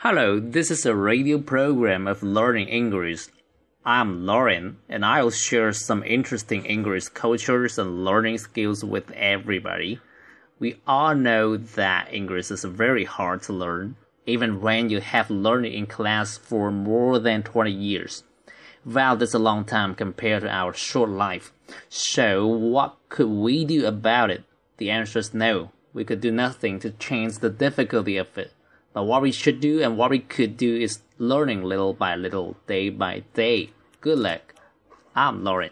Hello, this is a radio program of learning English. I'm Lauren, and I'll share some interesting English cultures and learning skills with everybody. We all know that English is very hard to learn, even when you have learned it in class for more than 20 years. Well, that's a long time compared to our short life. So, what could we do about it? The answer is no. We could do nothing to change the difficulty of it. But what we should do and what we could do is learning little by little, day by day. Good luck. I'm Lauren.